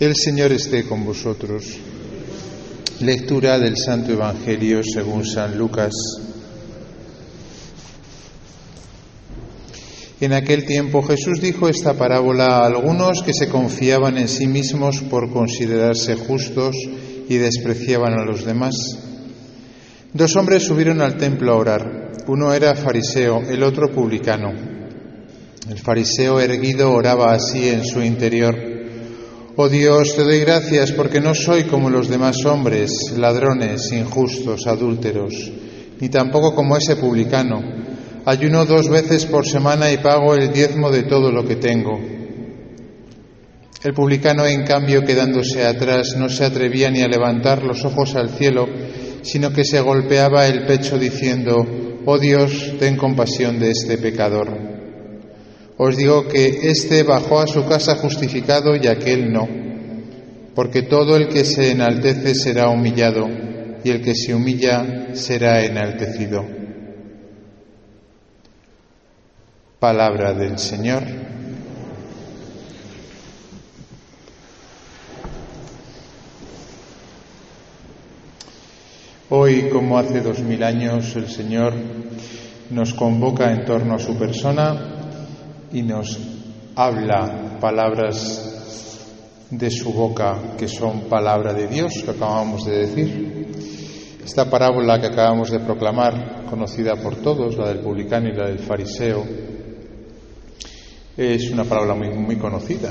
El Señor esté con vosotros. Lectura del Santo Evangelio según San Lucas. En aquel tiempo Jesús dijo esta parábola a algunos que se confiaban en sí mismos por considerarse justos y despreciaban a los demás. Dos hombres subieron al templo a orar. Uno era fariseo, el otro publicano. El fariseo erguido oraba así en su interior. Oh Dios, te doy gracias porque no soy como los demás hombres, ladrones, injustos, adúlteros, ni tampoco como ese publicano. Ayuno dos veces por semana y pago el diezmo de todo lo que tengo. El publicano, en cambio, quedándose atrás, no se atrevía ni a levantar los ojos al cielo, sino que se golpeaba el pecho diciendo, Oh Dios, ten compasión de este pecador. Os digo que éste bajó a su casa justificado y aquel no, porque todo el que se enaltece será humillado y el que se humilla será enaltecido. Palabra del Señor. Hoy, como hace dos mil años, el Señor nos convoca en torno a su persona y nos habla palabras de su boca que son palabra de Dios, que acabamos de decir. Esta parábola que acabamos de proclamar, conocida por todos, la del publicano y la del fariseo, es una parábola muy, muy conocida,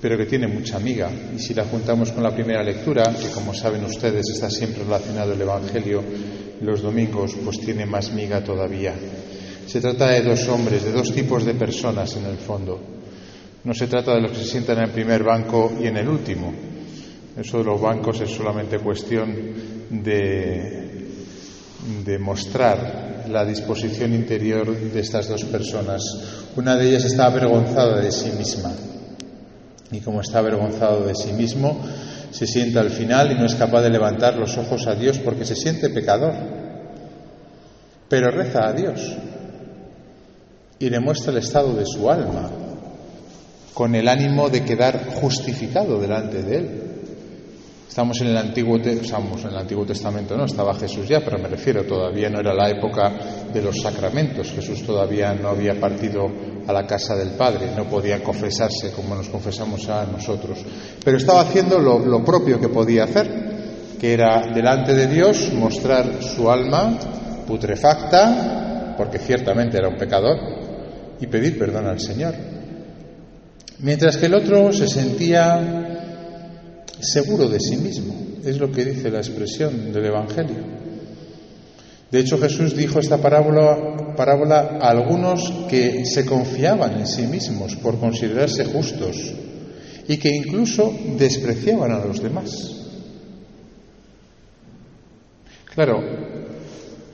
pero que tiene mucha amiga. Y si la juntamos con la primera lectura, que como saben ustedes está siempre relacionado el Evangelio los domingos, pues tiene más miga todavía. Se trata de dos hombres, de dos tipos de personas en el fondo. No se trata de los que se sientan en el primer banco y en el último. Eso de los bancos es solamente cuestión de, de mostrar la disposición interior de estas dos personas. Una de ellas está avergonzada de sí misma. Y como está avergonzado de sí mismo, se sienta al final y no es capaz de levantar los ojos a Dios porque se siente pecador. Pero reza a Dios y demuestra el estado de su alma, con el ánimo de quedar justificado delante de Él. Estamos en el Antiguo, estamos en el Antiguo Testamento, no estaba Jesús ya, pero me refiero, todavía no era la época de los sacramentos. Jesús todavía no había partido a la casa del Padre, no podía confesarse como nos confesamos a nosotros. Pero estaba haciendo lo, lo propio que podía hacer, que era delante de Dios mostrar su alma putrefacta, porque ciertamente era un pecador, y pedir perdón al Señor. Mientras que el otro se sentía seguro de sí mismo, es lo que dice la expresión del Evangelio. De hecho, Jesús dijo esta parábola, parábola a algunos que se confiaban en sí mismos por considerarse justos y que incluso despreciaban a los demás. Claro,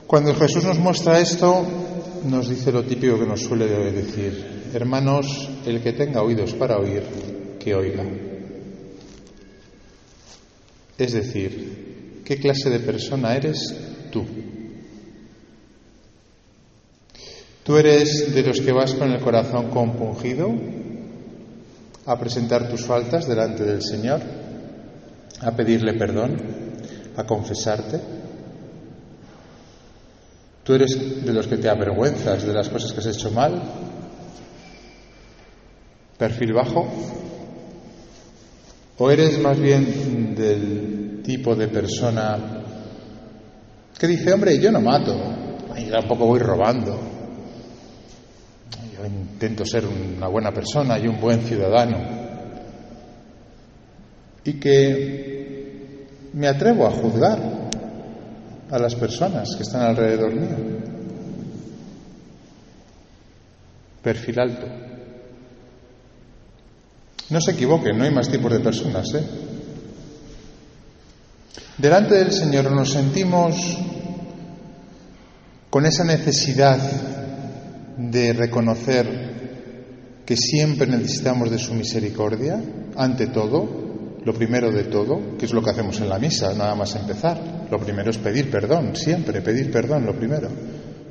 cuando Jesús nos muestra esto, nos dice lo típico que nos suele decir, hermanos, el que tenga oídos para oír, que oiga. Es decir, ¿qué clase de persona eres tú? ¿Tú eres de los que vas con el corazón compungido a presentar tus faltas delante del Señor, a pedirle perdón, a confesarte? ¿Tú eres de los que te avergüenzas de las cosas que has hecho mal? ¿Perfil bajo? ¿O eres más bien del tipo de persona que dice, hombre, yo no mato, y tampoco voy robando, yo intento ser una buena persona y un buen ciudadano, y que me atrevo a juzgar a las personas que están alrededor mío. Perfil alto. No se equivoquen, no hay más tipos de personas. ¿eh? Delante del Señor nos sentimos con esa necesidad de reconocer que siempre necesitamos de su misericordia, ante todo, lo primero de todo, que es lo que hacemos en la misa, nada más empezar. Lo primero es pedir perdón, siempre pedir perdón, lo primero,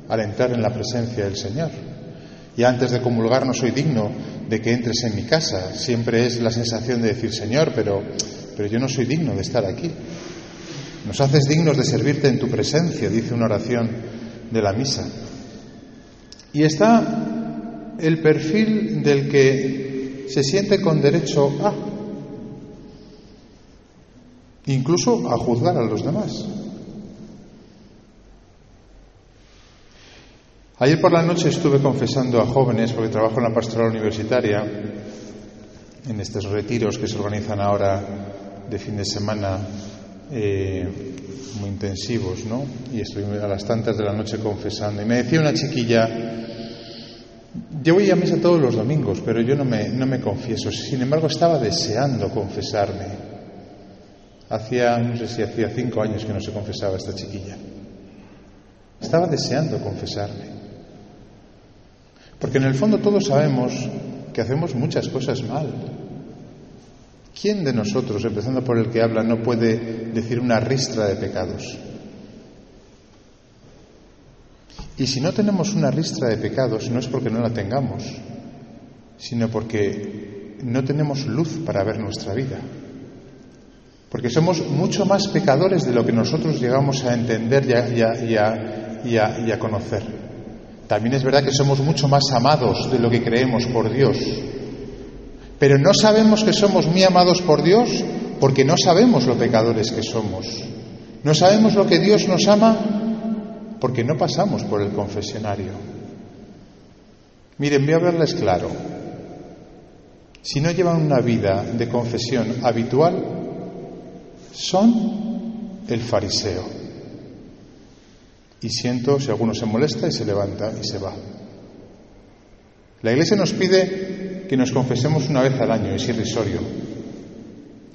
al entrar en la presencia del Señor. Y antes de comulgar no soy digno de que entres en mi casa. Siempre es la sensación de decir, Señor, pero, pero yo no soy digno de estar aquí. Nos haces dignos de servirte en tu presencia, dice una oración de la misa. Y está el perfil del que se siente con derecho a, incluso a juzgar a los demás. Ayer por la noche estuve confesando a jóvenes, porque trabajo en la pastoral universitaria, en estos retiros que se organizan ahora de fin de semana eh, muy intensivos, ¿no? Y estoy a las tantas de la noche confesando. Y me decía una chiquilla, yo voy a misa todos los domingos, pero yo no me, no me confieso. Sin embargo, estaba deseando confesarme. Hacía, no sé si hacía cinco años que no se confesaba esta chiquilla. Estaba deseando confesarme. Porque en el fondo todos sabemos que hacemos muchas cosas mal. ¿Quién de nosotros, empezando por el que habla, no puede decir una ristra de pecados? Y si no tenemos una ristra de pecados, no es porque no la tengamos, sino porque no tenemos luz para ver nuestra vida. Porque somos mucho más pecadores de lo que nosotros llegamos a entender y a, conocer. También es verdad que somos mucho más amados de lo que creemos por Dios. Pero no sabemos que somos muy amados por Dios porque no sabemos lo pecadores que somos. No sabemos lo que Dios nos ama porque no pasamos por el confesionario. Miren, voy a verles claro. Si no llevan una vida de confesión habitual, son el fariseo. Y siento si alguno se molesta y se levanta y se va. La Iglesia nos pide que nos confesemos una vez al año, es irrisorio.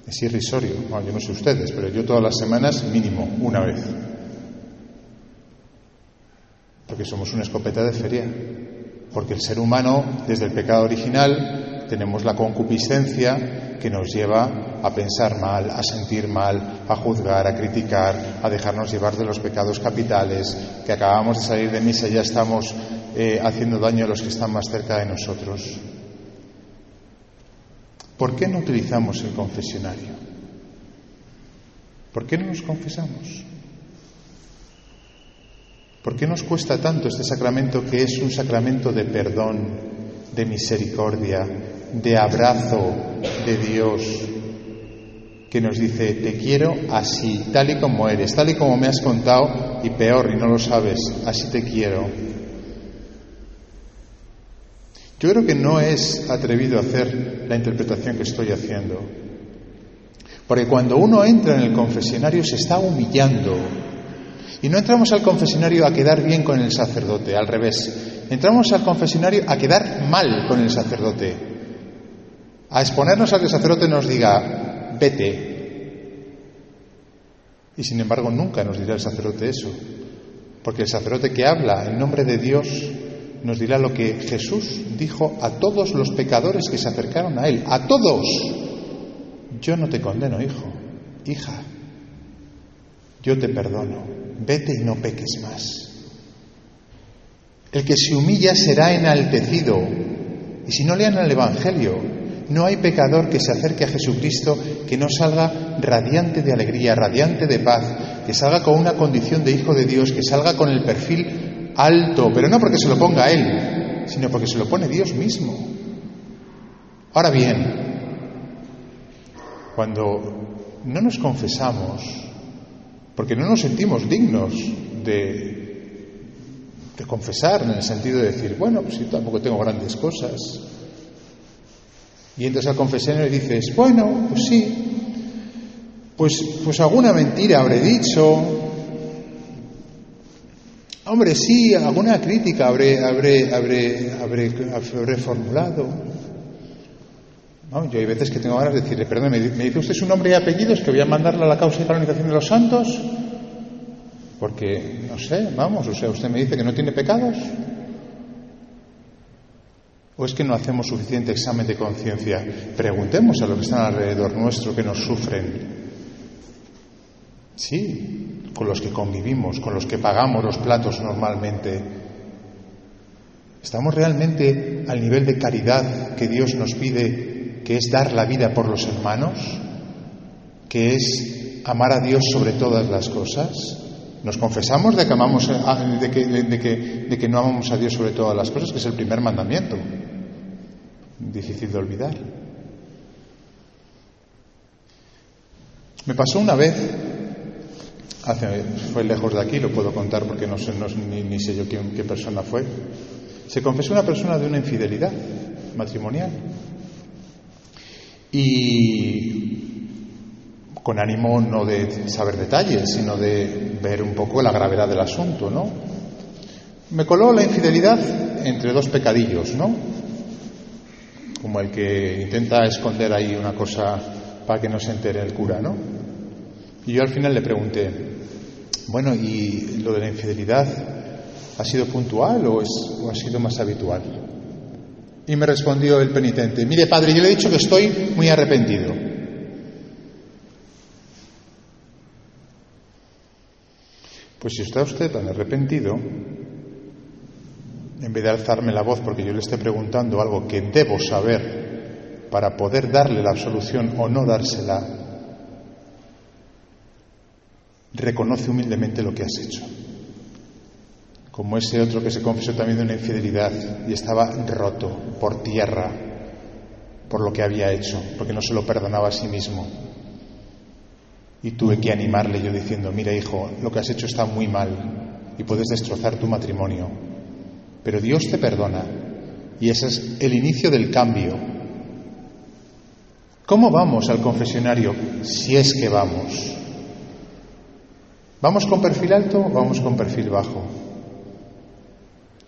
Es irrisorio. yo no sé ustedes, pero yo todas las semanas mínimo, una vez. Porque somos una escopeta de feria. Porque el ser humano, desde el pecado original, tenemos la concupiscencia que nos lleva a pensar mal, a sentir mal, a juzgar, a criticar, a dejarnos llevar de los pecados capitales, que acabamos de salir de misa y ya estamos eh, haciendo daño a los que están más cerca de nosotros. ¿Por qué no utilizamos el confesionario? ¿Por qué no nos confesamos? ¿Por qué nos cuesta tanto este sacramento que es un sacramento de perdón, de misericordia, de abrazo de Dios, que nos dice, te quiero así, tal y como eres, tal y como me has contado, y peor, y no lo sabes, así te quiero. Yo creo que no es atrevido hacer la interpretación que estoy haciendo. Porque cuando uno entra en el confesionario se está humillando. Y no entramos al confesionario a quedar bien con el sacerdote, al revés. Entramos al confesionario a quedar mal con el sacerdote. A exponernos a que el sacerdote nos diga, vete. Y sin embargo nunca nos dirá el sacerdote eso, porque el sacerdote que habla en nombre de Dios nos dirá lo que Jesús dijo a todos los pecadores que se acercaron a Él, a todos. Yo no te condeno, hijo, hija, yo te perdono, vete y no peques más. El que se humilla será enaltecido. Y si no lean el Evangelio, no hay pecador que se acerque a Jesucristo que no salga radiante de alegría, radiante de paz, que salga con una condición de hijo de Dios, que salga con el perfil alto, pero no porque se lo ponga Él, sino porque se lo pone Dios mismo. Ahora bien, cuando no nos confesamos, porque no nos sentimos dignos de, de confesar, en el sentido de decir, bueno, pues yo tampoco tengo grandes cosas, y entras al confesionario y dices, bueno, pues sí, pues, pues alguna mentira habré dicho, Hombre, sí, alguna crítica habré, habré, habré, habré, formulado. yo hay veces que tengo ganas de decirle, perdón, ¿me, dice usted su nombre y apellidos que voy a mandarle a la causa de canonización de los santos? Porque, no sé, vamos, o sea, usted me dice que no tiene pecados. ¿O es que no hacemos suficiente examen de conciencia? Preguntemos a los que están alrededor nuestro que nos sufren. Sí, con los que convivimos, con los que pagamos los platos normalmente. ¿Estamos realmente al nivel de caridad que Dios nos pide, que es dar la vida por los hermanos, que es amar a Dios sobre todas las cosas. Nos confesamos de que, amamos que, de que no amamos a Dios sobre todas las cosas, que es el primer mandamiento. Difícil de olvidar. Me pasó una vez, fue lejos de aquí, lo puedo contar porque no sé, ni, sé yo quién, qué persona fue. Se confesó una persona de una infidelidad matrimonial. Y con ánimo no de saber detalles, sino de ver un poco la gravedad del asunto, ¿no? Me coló la infidelidad entre dos pecadillos, ¿no? Como el que intenta esconder ahí una cosa para que no se entere el cura, ¿no? Y yo al final le pregunté, bueno, ¿y lo de la infidelidad ha sido puntual o, ha sido más habitual? Y me respondió el penitente, mire padre, yo le he dicho que estoy muy arrepentido. Pues si está usted tan arrepentido, en vez de alzarme la voz porque yo le esté preguntando algo que debo saber para poder darle la absolución o no dársela, reconoce humildemente lo que has hecho. Como ese otro que se confesó también de una infidelidad y estaba roto por tierra por lo que había hecho, porque no se lo perdonaba a sí mismo. Y tuve que animarle yo diciendo, mira hijo, lo que has hecho está muy mal y puedes destrozar tu matrimonio, pero Dios te perdona y ese es el inicio del cambio. ¿Cómo vamos al confesionario si es que vamos? ¿Vamos con perfil alto o vamos con perfil bajo?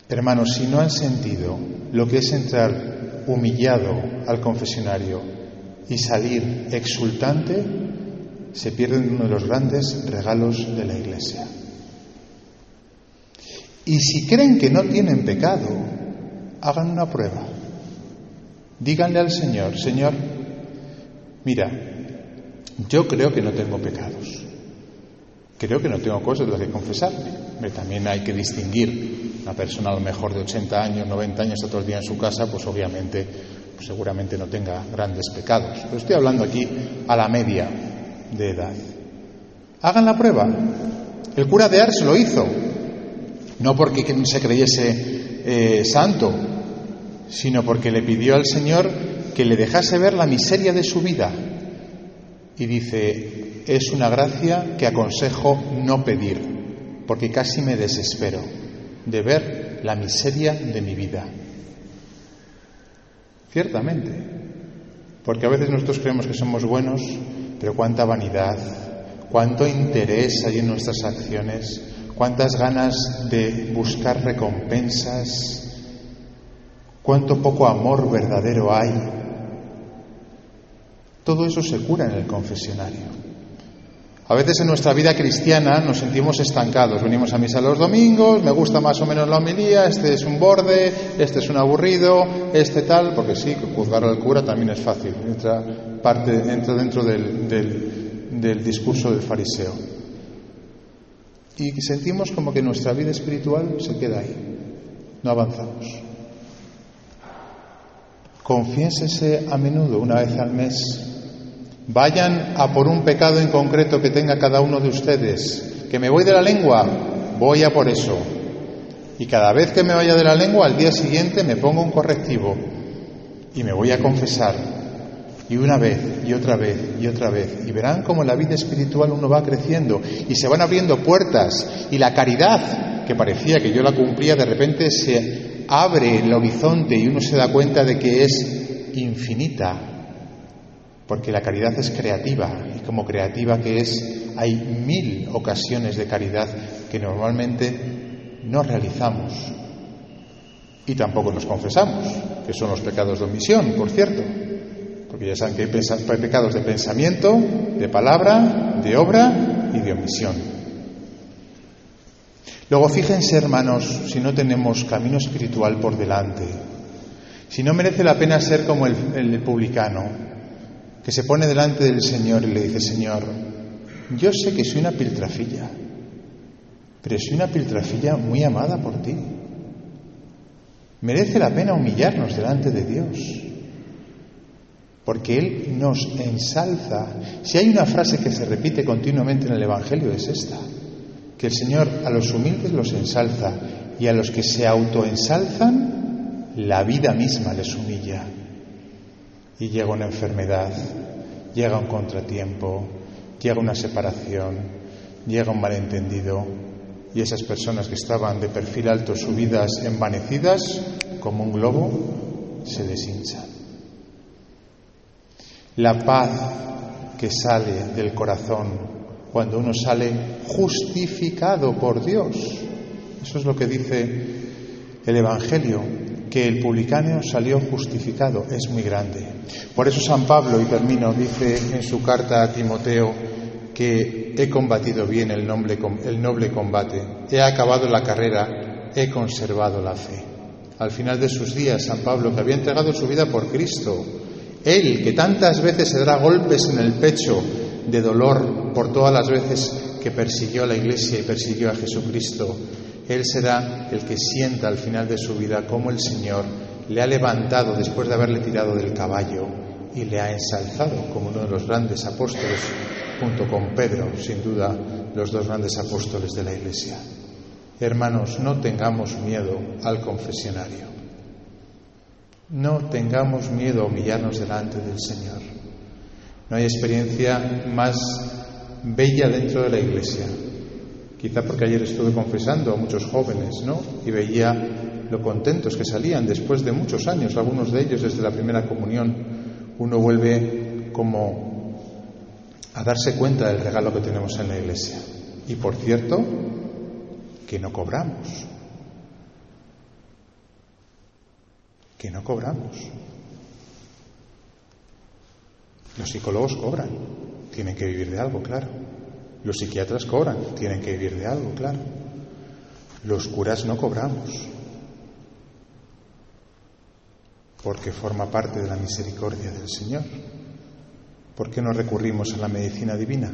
Hermanos, si no han sentido lo que es entrar humillado al confesionario y salir exultante, se pierden uno de los grandes regalos de la Iglesia. Y si creen que no tienen pecado, hagan una prueba. Díganle al Señor, Señor, mira, yo creo que no tengo pecados. Creo que no tengo cosas de las que confesarme. También hay que distinguir. Una persona a lo mejor de 80 años, 90 años, está todo el día en su casa, pues obviamente, pues seguramente no tenga grandes pecados. Pero estoy hablando aquí a la media de edad. Hagan la prueba. El cura de Ars lo hizo. No porque se creyese eh, santo, sino porque le pidió al Señor que le dejase ver la miseria de su vida. Y dice, es una gracia que aconsejo no pedir, porque casi me desespero de ver la miseria de mi vida. Ciertamente, porque a veces nosotros creemos que somos buenos, pero cuánta vanidad, cuánto interés hay en nuestras acciones, cuántas ganas de buscar recompensas, cuánto poco amor verdadero hay. Todo eso se cura en el confesionario. A veces en nuestra vida cristiana nos sentimos estancados. Venimos a misa los domingos, me gusta más o menos la homilía, este es un borde, este es un aburrido, este tal, porque sí, juzgar al cura también es fácil. Entra, parte, entra dentro del, del discurso del fariseo. Y sentimos como que nuestra vida espiritual se queda ahí. No avanzamos. Confiésese a menudo, una vez al mes, Vayan a por un pecado en concreto que tenga cada uno de ustedes. Que me voy de la lengua, voy a por eso. Y cada vez que me vaya de la lengua, al día siguiente me pongo un correctivo y me voy a confesar. Y una vez, y otra vez, y otra vez. Y verán cómo en la vida espiritual uno va creciendo y se van abriendo puertas. Y la caridad, que parecía que yo la cumplía, de repente se abre el horizonte y uno se da cuenta de que es infinita porque la caridad es creativa y como creativa que es, hay mil ocasiones de caridad que normalmente no realizamos y tampoco nos confesamos, que son los pecados de omisión, por cierto, porque ya saben que hay, pecados de pensamiento, de palabra, de obra y de omisión. Luego fíjense, hermanos, si no tenemos camino espiritual por delante, si no merece la pena ser como el, publicano, que se pone delante del Señor y le dice, Señor, yo sé que soy una piltrafilla, pero soy una piltrafilla muy amada por ti. Merece la pena humillarnos delante de Dios porque Él nos ensalza. Si hay una frase que se repite continuamente en el Evangelio es esta, que el Señor a los humildes los ensalza y a los que se autoensalzan, la vida misma les humilla. Y llega una enfermedad, llega un contratiempo, llega una separación, llega un malentendido y esas personas que estaban de perfil alto subidas envanecidas como un globo se deshinchan. La paz que sale del corazón cuando uno sale justificado por Dios. Eso es lo que dice el Evangelio, que el publicano salió justificado. Es muy grande. Por eso San Pablo, y termino, dice en su carta a Timoteo que he combatido bien el noble, el noble combate, he acabado la carrera, he conservado la fe. Al final de sus días, San Pablo, que había entregado su vida por Cristo, él, que tantas veces se dará golpes en el pecho de dolor por todas las veces que persiguió a la Iglesia y persiguió a Jesucristo, Él será el que sienta al final de su vida cómo el Señor le ha levantado después de haberle tirado del caballo y le ha ensalzado como uno de los grandes apóstoles, junto con Pedro, sin duda, los dos grandes apóstoles de la Iglesia. Hermanos, no tengamos miedo al confesionario. No tengamos miedo a humillarnos delante del Señor. No hay experiencia más bella dentro de la iglesia. Quizá porque ayer estuve confesando a muchos jóvenes, ¿no? Y veía lo contentos que salían después de muchos años, algunos de ellos desde la primera comunión. Uno vuelve como a darse cuenta del regalo que tenemos en la iglesia. Y por cierto, que no cobramos. Que no cobramos. Los psicólogos cobran, tienen que vivir de algo, claro. Los psiquiatras cobran, tienen que vivir de algo, claro. Los curas no cobramos, porque forma parte de la misericordia del Señor. ¿Por qué no recurrimos a la medicina divina?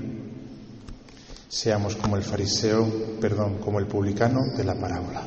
Seamos como el fariseo, perdón, como el publicano de la parábola.